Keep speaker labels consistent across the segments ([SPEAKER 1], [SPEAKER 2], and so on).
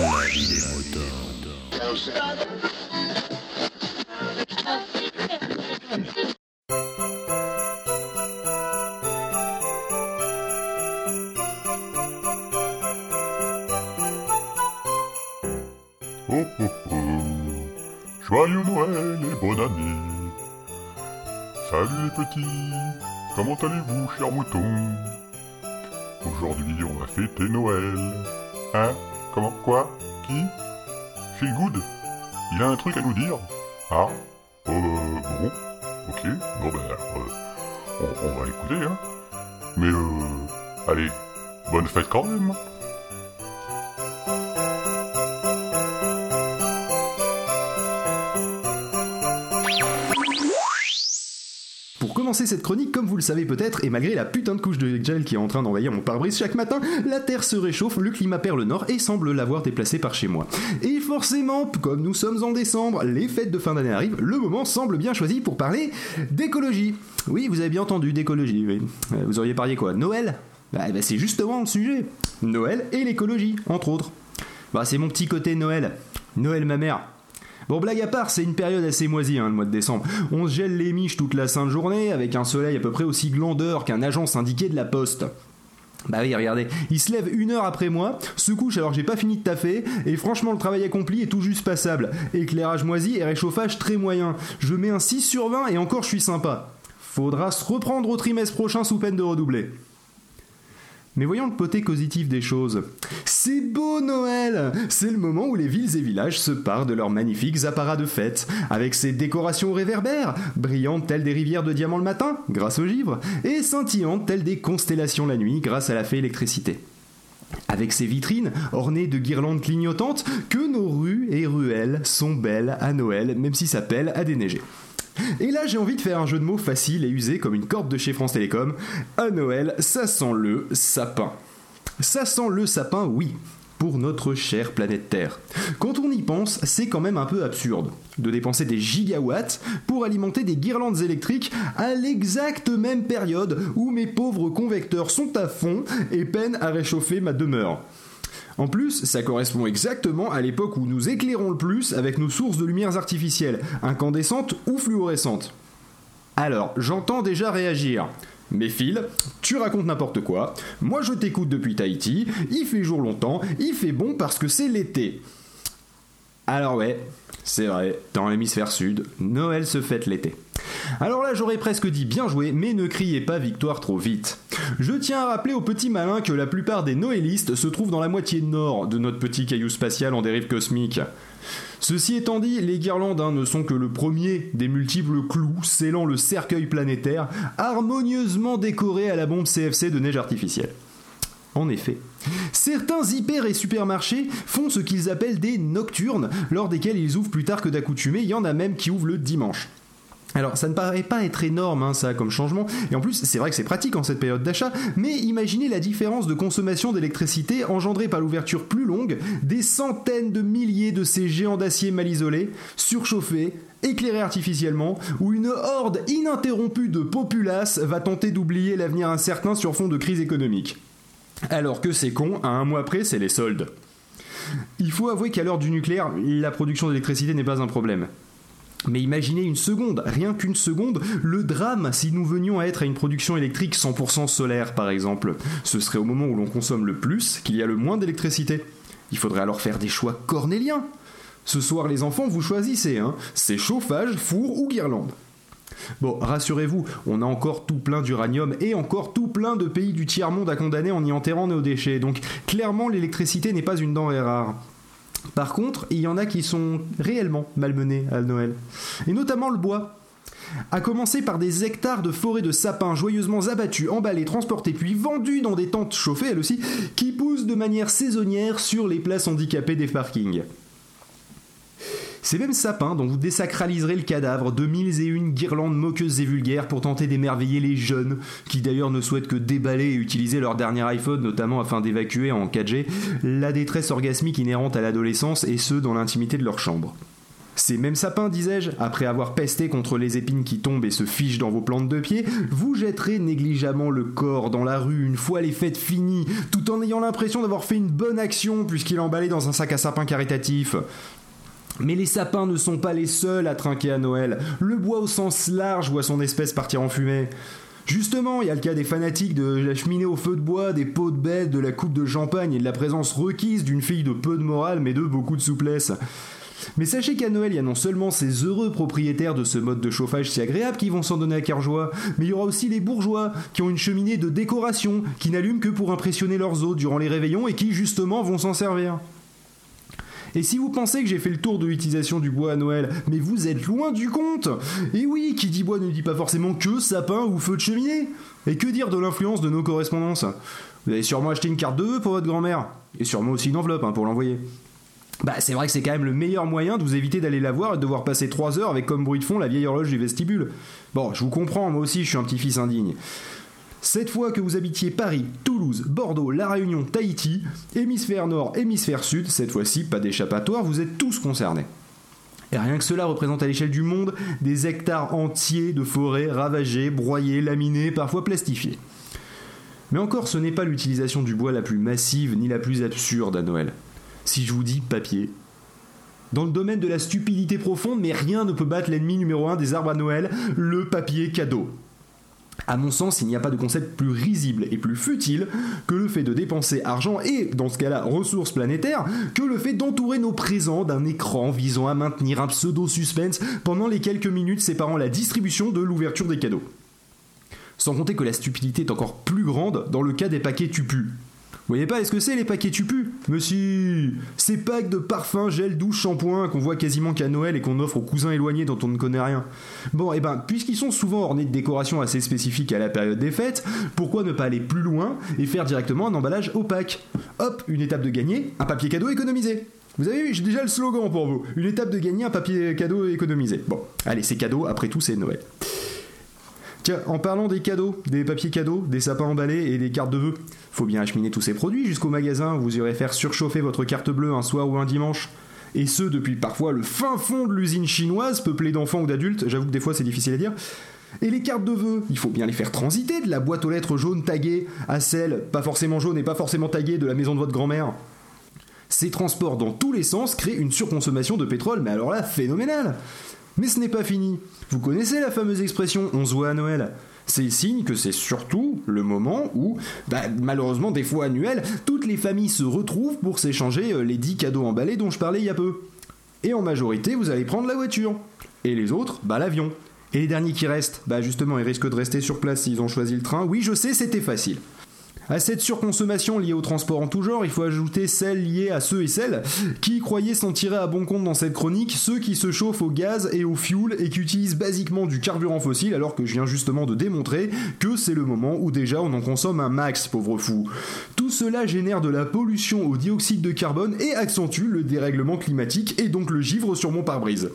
[SPEAKER 1] Oh oh oh. Joyeux Noël et bonne année. Salut les petits. Comment allez-vous, chers moutons Aujourd'hui, on va fêter Noël. Hein? Comment Quoi Qui Phil Good Il a un truc à nous dire Ah Euh... Bon. Ok. Bon ben... euh, on, on va écouter, hein. Mais euh... Allez, bonne fête quand même
[SPEAKER 2] commencer cette chronique, comme vous le savez peut-être, et malgré la putain de couche de gel qui est en train d'envahir mon pare-brise chaque matin, la Terre se réchauffe, le climat perd le nord et semble l'avoir déplacé par chez moi. Et forcément, comme nous sommes en décembre, les fêtes de fin d'année arrivent, le moment semble bien choisi pour parler d'écologie. Oui, vous avez bien entendu, d'écologie, oui. Euh, Vous auriez parié quoi Noël? Bah, bah, c'est justement le sujet. Noël et l'écologie, entre autres. Bah, c'est mon petit côté Noël. Noël ma mère. Bon, blague à part, c'est une période assez moisie, hein, le mois de décembre. On se gèle les miches toute la sainte journée, avec un soleil à peu près aussi glandeur qu'un agent syndiqué de la poste. Bah oui, regardez, il se lève une heure après moi, se couche alors que j'ai pas fini de taffer, et franchement le travail accompli est tout juste passable. Éclairage moisi et réchauffage très moyen. Je mets un 6 sur 20 et encore je suis sympa. Faudra se reprendre au trimestre prochain sous peine de redoubler. Mais voyons le côté positif des choses. C'est beau Noël C'est le moment où les villes et villages se parent de leurs magnifiques apparats de fête, avec ses décorations réverbères, brillantes telles des rivières de diamants le matin, grâce au givre, et scintillantes telles des constellations la nuit, grâce à la fée électricité. Avec ses vitrines ornées de guirlandes clignotantes, que nos rues et ruelles sont belles à Noël, même si ça pèle à déneiger. Et là, j'ai envie de faire un jeu de mots facile et usé comme une corde de chez France Télécom. À Noël, ça sent le sapin. Ça sent le sapin, oui, pour notre chère planète Terre. Quand on y pense, c'est quand même un peu absurde de dépenser des gigawatts pour alimenter des guirlandes électriques à l'exacte même période où mes pauvres convecteurs sont à fond et peinent à réchauffer ma demeure. En plus, ça correspond exactement à l'époque où nous éclairons le plus avec nos sources de lumières artificielles, incandescentes ou fluorescentes. Alors, j'entends déjà réagir. Mais Phil, tu racontes n'importe quoi, moi je t'écoute depuis Tahiti, il fait jour longtemps, il fait bon parce que c'est l'été. Alors ouais, c'est vrai, dans l'hémisphère sud, Noël se fête l'été. Alors là, j'aurais presque dit bien joué, mais ne criez pas victoire trop vite. Je tiens à rappeler aux petits malins que la plupart des noëlistes se trouvent dans la moitié nord de notre petit caillou spatial en dérive cosmique. Ceci étant dit, les guirlandes hein, ne sont que le premier des multiples clous scellant le cercueil planétaire, harmonieusement décoré à la bombe CFC de neige artificielle. En effet, certains hyper et supermarchés font ce qu'ils appellent des nocturnes, lors desquels ils ouvrent plus tard que d'accoutumé, il y en a même qui ouvrent le dimanche. Alors ça ne paraît pas être énorme hein, ça comme changement, et en plus c'est vrai que c'est pratique en cette période d'achat, mais imaginez la différence de consommation d'électricité engendrée par l'ouverture plus longue des centaines de milliers de ces géants d'acier mal isolés, surchauffés, éclairés artificiellement, où une horde ininterrompue de populaces va tenter d'oublier l'avenir incertain sur fond de crise économique. Alors que c'est con, à un mois près c'est les soldes. Il faut avouer qu'à l'heure du nucléaire, la production d'électricité n'est pas un problème. Mais imaginez une seconde, rien qu'une seconde, le drame si nous venions à être à une production électrique 100% solaire par exemple. Ce serait au moment où l'on consomme le plus qu'il y a le moins d'électricité. Il faudrait alors faire des choix cornéliens. Ce soir les enfants, vous choisissez, hein. C'est chauffage, four ou guirlande. Bon, rassurez-vous, on a encore tout plein d'uranium et encore tout plein de pays du tiers-monde à condamner en y enterrant nos déchets. Donc clairement l'électricité n'est pas une denrée rare. Par contre, il y en a qui sont réellement malmenés à Noël. Et notamment le bois. À commencer par des hectares de forêts de sapins joyeusement abattus, emballés, transportés, puis vendus dans des tentes chauffées, elles aussi, qui poussent de manière saisonnière sur les places handicapées des parkings. Ces mêmes sapins dont vous désacraliserez le cadavre de mille et une guirlandes moqueuses et vulgaires pour tenter d'émerveiller les jeunes, qui d'ailleurs ne souhaitent que déballer et utiliser leur dernier iPhone, notamment afin d'évacuer en 4G la détresse orgasmique inhérente à l'adolescence et ce dans l'intimité de leur chambre. Ces mêmes sapins, disais-je, après avoir pesté contre les épines qui tombent et se fichent dans vos plantes de pied, vous jetterez négligemment le corps dans la rue une fois les fêtes finies, tout en ayant l'impression d'avoir fait une bonne action puisqu'il est emballé dans un sac à sapin caritatif. Mais les sapins ne sont pas les seuls à trinquer à Noël. Le bois au sens large voit son espèce partir en fumée. Justement, il y a le cas des fanatiques de la cheminée au feu de bois, des pots de bête, de la coupe de champagne et de la présence requise d'une fille de peu de morale mais de beaucoup de souplesse. Mais sachez qu'à Noël, il y a non seulement ces heureux propriétaires de ce mode de chauffage si agréable qui vont s'en donner à cœur joie, mais il y aura aussi les bourgeois qui ont une cheminée de décoration qui n'allument que pour impressionner leurs hôtes durant les réveillons et qui justement vont s'en servir. Et si vous pensez que j'ai fait le tour de l'utilisation du bois à Noël, mais vous êtes loin du compte Et oui, qui dit bois ne dit pas forcément que sapin ou feu de cheminée Et que dire de l'influence de nos correspondances? Vous avez sûrement acheté une carte de vœux pour votre grand-mère, et sûrement aussi une enveloppe hein, pour l'envoyer. Bah, c'est vrai que c'est quand même le meilleur moyen de vous éviter d'aller la voir et de devoir passer 3 heures avec comme bruit de fond la vieille horloge du vestibule. Bon, je vous comprends, moi aussi je suis un petit-fils indigne. Cette fois que vous habitiez Paris, Toulouse, Bordeaux, La Réunion, Tahiti, hémisphère nord, hémisphère sud, cette fois-ci pas d'échappatoire, vous êtes tous concernés. Et rien que cela représente à l'échelle du monde des hectares entiers de forêts ravagées, broyées, laminées, parfois plastifiées. Mais encore, ce n'est pas l'utilisation du bois la plus massive ni la plus absurde à Noël. Si je vous dis papier, dans le domaine de la stupidité profonde, mais rien ne peut battre l'ennemi numéro un des arbres à Noël, le papier cadeau. À mon sens, il n'y a pas de concept plus risible et plus futile que le fait de dépenser argent et, dans ce cas-là, ressources planétaires, que le fait d'entourer nos présents d'un écran visant à maintenir un pseudo-suspense pendant les quelques minutes séparant la distribution de l'ouverture des cadeaux. Sans compter que la stupidité est encore plus grande dans le cas des paquets tupus. Vous voyez pas, est-ce que c'est les paquets tupus Monsieur Ces packs de parfums, gel, douche, shampoing qu'on voit quasiment qu'à Noël et qu'on offre aux cousins éloignés dont on ne connaît rien. Bon, et eh ben, puisqu'ils sont souvent ornés de décorations assez spécifiques à la période des fêtes, pourquoi ne pas aller plus loin et faire directement un emballage opaque Hop, une étape de gagner, un papier cadeau économisé. Vous avez vu, j'ai déjà le slogan pour vous. Une étape de gagner, un papier cadeau économisé. Bon, allez, c'est cadeau, après tout, c'est Noël. Tiens, en parlant des cadeaux, des papiers cadeaux, des sapins emballés et des cartes de vœux, faut bien acheminer tous ces produits jusqu'au magasin où vous irez faire surchauffer votre carte bleue un soir ou un dimanche. Et ce, depuis parfois le fin fond de l'usine chinoise, peuplée d'enfants ou d'adultes, j'avoue que des fois c'est difficile à dire. Et les cartes de vœux, il faut bien les faire transiter de la boîte aux lettres jaune taguée à celle, pas forcément jaune et pas forcément taguée, de la maison de votre grand-mère. Ces transports dans tous les sens créent une surconsommation de pétrole, mais alors là, phénoménale mais ce n'est pas fini. Vous connaissez la fameuse expression on se voit à Noël c'est signe que c'est surtout le moment où, bah, malheureusement des fois annuel, toutes les familles se retrouvent pour s'échanger euh, les 10 cadeaux emballés dont je parlais il y a peu. Et en majorité, vous allez prendre la voiture. Et les autres, bah l'avion. Et les derniers qui restent, bah justement, ils risquent de rester sur place s'ils ont choisi le train. Oui, je sais, c'était facile. À cette surconsommation liée au transport en tout genre, il faut ajouter celle liée à ceux et celles qui croyaient s'en tirer à bon compte dans cette chronique, ceux qui se chauffent au gaz et au fuel et qui utilisent basiquement du carburant fossile alors que je viens justement de démontrer que c'est le moment où déjà on en consomme un max, pauvre fou. Tout cela génère de la pollution au dioxyde de carbone et accentue le dérèglement climatique et donc le givre sur mon pare-brise.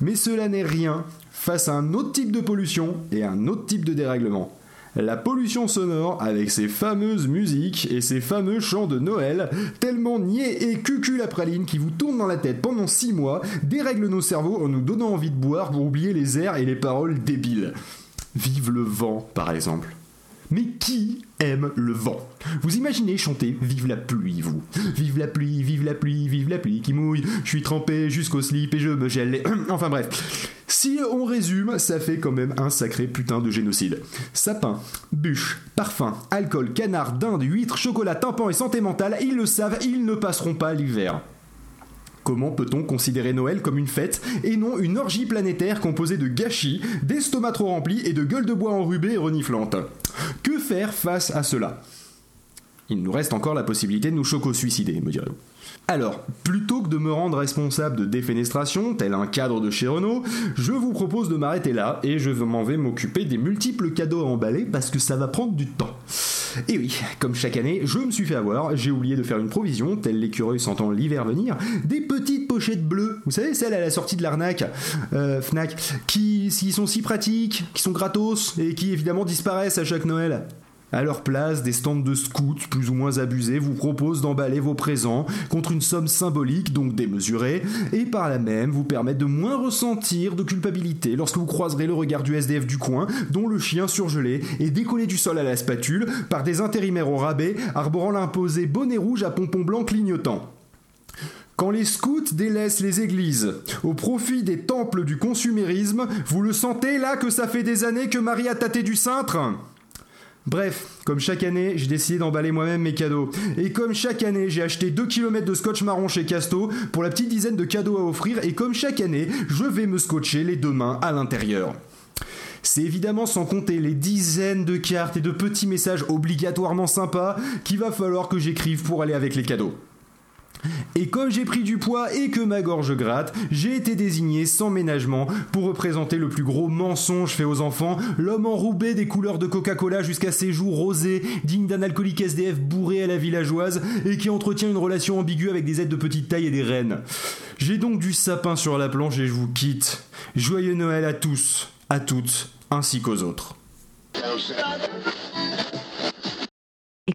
[SPEAKER 2] Mais cela n'est rien face à un autre type de pollution et un autre type de dérèglement la pollution sonore avec ses fameuses musiques et ses fameux chants de Noël, tellement niais et cucul la praline qui vous tournent dans la tête pendant 6 mois, dérèglent nos cerveaux en nous donnant envie de boire pour oublier les airs et les paroles débiles. Vive le vent, par exemple. Mais qui aime le vent Vous imaginez chanter Vive la pluie, vous Vive la pluie, vive la pluie, vive la pluie qui mouille, je suis trempé jusqu'au slip et je me gèle. enfin bref. Si on résume, ça fait quand même un sacré putain de génocide. Sapin, bûche, parfum, alcool, canard, dinde, huître, chocolat, tympan et santé mentale, ils le savent, ils ne passeront pas l'hiver. Comment peut-on considérer Noël comme une fête et non une orgie planétaire composée de gâchis, d'estomacs trop remplis et de gueules de bois enrubées et reniflantes? Que faire face à cela? Il nous reste encore la possibilité de nous choco-suicider, me direz-vous. Alors, plutôt que de me rendre responsable de défenestration, tel un cadre de chez Renault, je vous propose de m'arrêter là et je m'en vais m'occuper des multiples cadeaux à emballer parce que ça va prendre du temps. Et oui, comme chaque année, je me suis fait avoir, j'ai oublié de faire une provision, tel l'écureuil sentant l'hiver venir, des petites pochettes bleues, vous savez, celles à la sortie de l'arnaque, euh, Fnac, qui, qui sont si pratiques, qui sont gratos, et qui évidemment disparaissent à chaque Noël. À leur place, des stands de scouts plus ou moins abusés vous proposent d'emballer vos présents contre une somme symbolique, donc démesurée, et par là même vous permettent de moins ressentir de culpabilité lorsque vous croiserez le regard du SDF du coin, dont le chien surgelé est décollé du sol à la spatule par des intérimaires au rabais arborant l'imposé bonnet rouge à pompons blancs clignotant. Quand les scouts délaissent les églises au profit des temples du consumérisme, vous le sentez là que ça fait des années que Marie a tâté du cintre Bref, comme chaque année, j'ai décidé d'emballer moi-même mes cadeaux. Et comme chaque année, j'ai acheté 2 km de scotch marron chez Casto pour la petite dizaine de cadeaux à offrir. Et comme chaque année, je vais me scotcher les deux mains à l'intérieur. C'est évidemment sans compter les dizaines de cartes et de petits messages obligatoirement sympas qu'il va falloir que j'écrive pour aller avec les cadeaux. Et comme j'ai pris du poids et que ma gorge gratte, j'ai été désigné sans ménagement pour représenter le plus gros mensonge fait aux enfants, l'homme enroubé des couleurs de Coca-Cola jusqu'à ses joues rosées, digne d'un alcoolique SDF bourré à la villageoise et qui entretient une relation ambiguë avec des aides de petite taille et des reines. J'ai donc du sapin sur la planche et je vous quitte. Joyeux Noël à tous, à toutes, ainsi qu'aux autres.